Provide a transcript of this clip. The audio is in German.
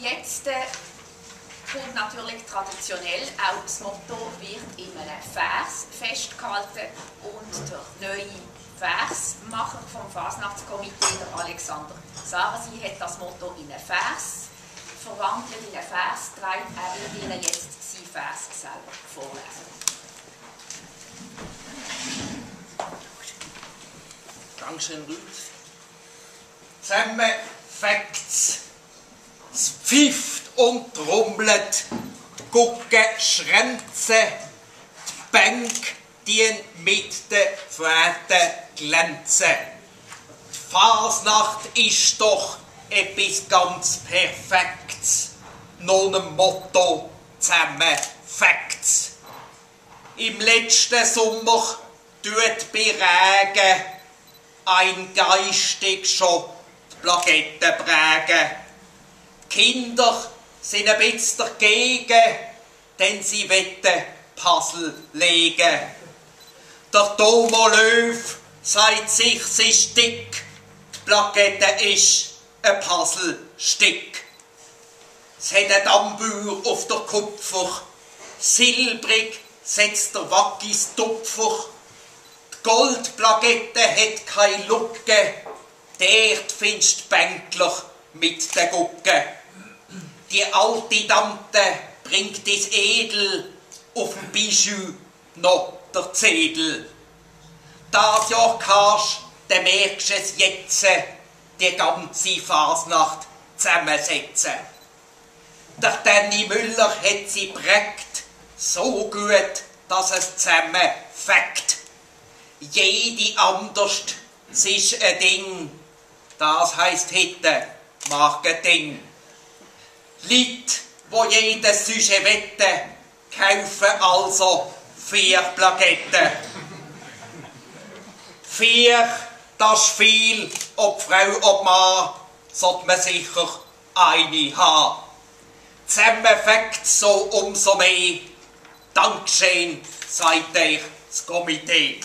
Jetzt äh, kommt natürlich traditionell auch das Motto wird in einem Vers festgehalten und der neue Versmacher vom Fasnachtskomitee, der Alexander Sarasi, hat das Motto in einen Vers verwandelt, in einen Vers getragen. Er wird Ihnen jetzt sein Vers selber vorlesen. Dankeschön, Ruth. Zusammen fängt's. Es pfifft und trommelt, Gucke schränze, die Bank die mit den Fäden glänzen. Die Fasnacht ist doch etwas ganz Perfektes, noch ein Motto zusammen Facts. Im letzten Sommer tut bei Regen ein geistig schon die Plaketten prägen. Kinder sind ein bisschen dagegen, denn sie wetten Puzzle legen. Der Tomo Löw sagt sich, sie ist dick, die Plakette ist ein Puzzlestück. Es hat ein Dammbühr auf der Kupfer, silbrig setzt der Wackis Tupfer. Die Goldplakette hat keine Lucke, dort findest Bänkler mit der Gucke. Die alte Tante bringt das Edel auf dem Bijou noch der Zedel. Das Jahr kannst, dann merkst du es jetzt, die ganze Fasnacht zusammensetzen. Der Danny Müller hat sie prägt, so gut, dass es zusammenfängt. Jede anders, es ist ein Ding, das heisst heute Marketing. Leute, wo jedes Sujet wette, kaufen also vier Plaketten. Vier, das ist viel, ob Frau, ob Mann, sollte man sicher eine haben. Zusammenfängt so umso mehr. Dankeschön, sagt euch das Komitee.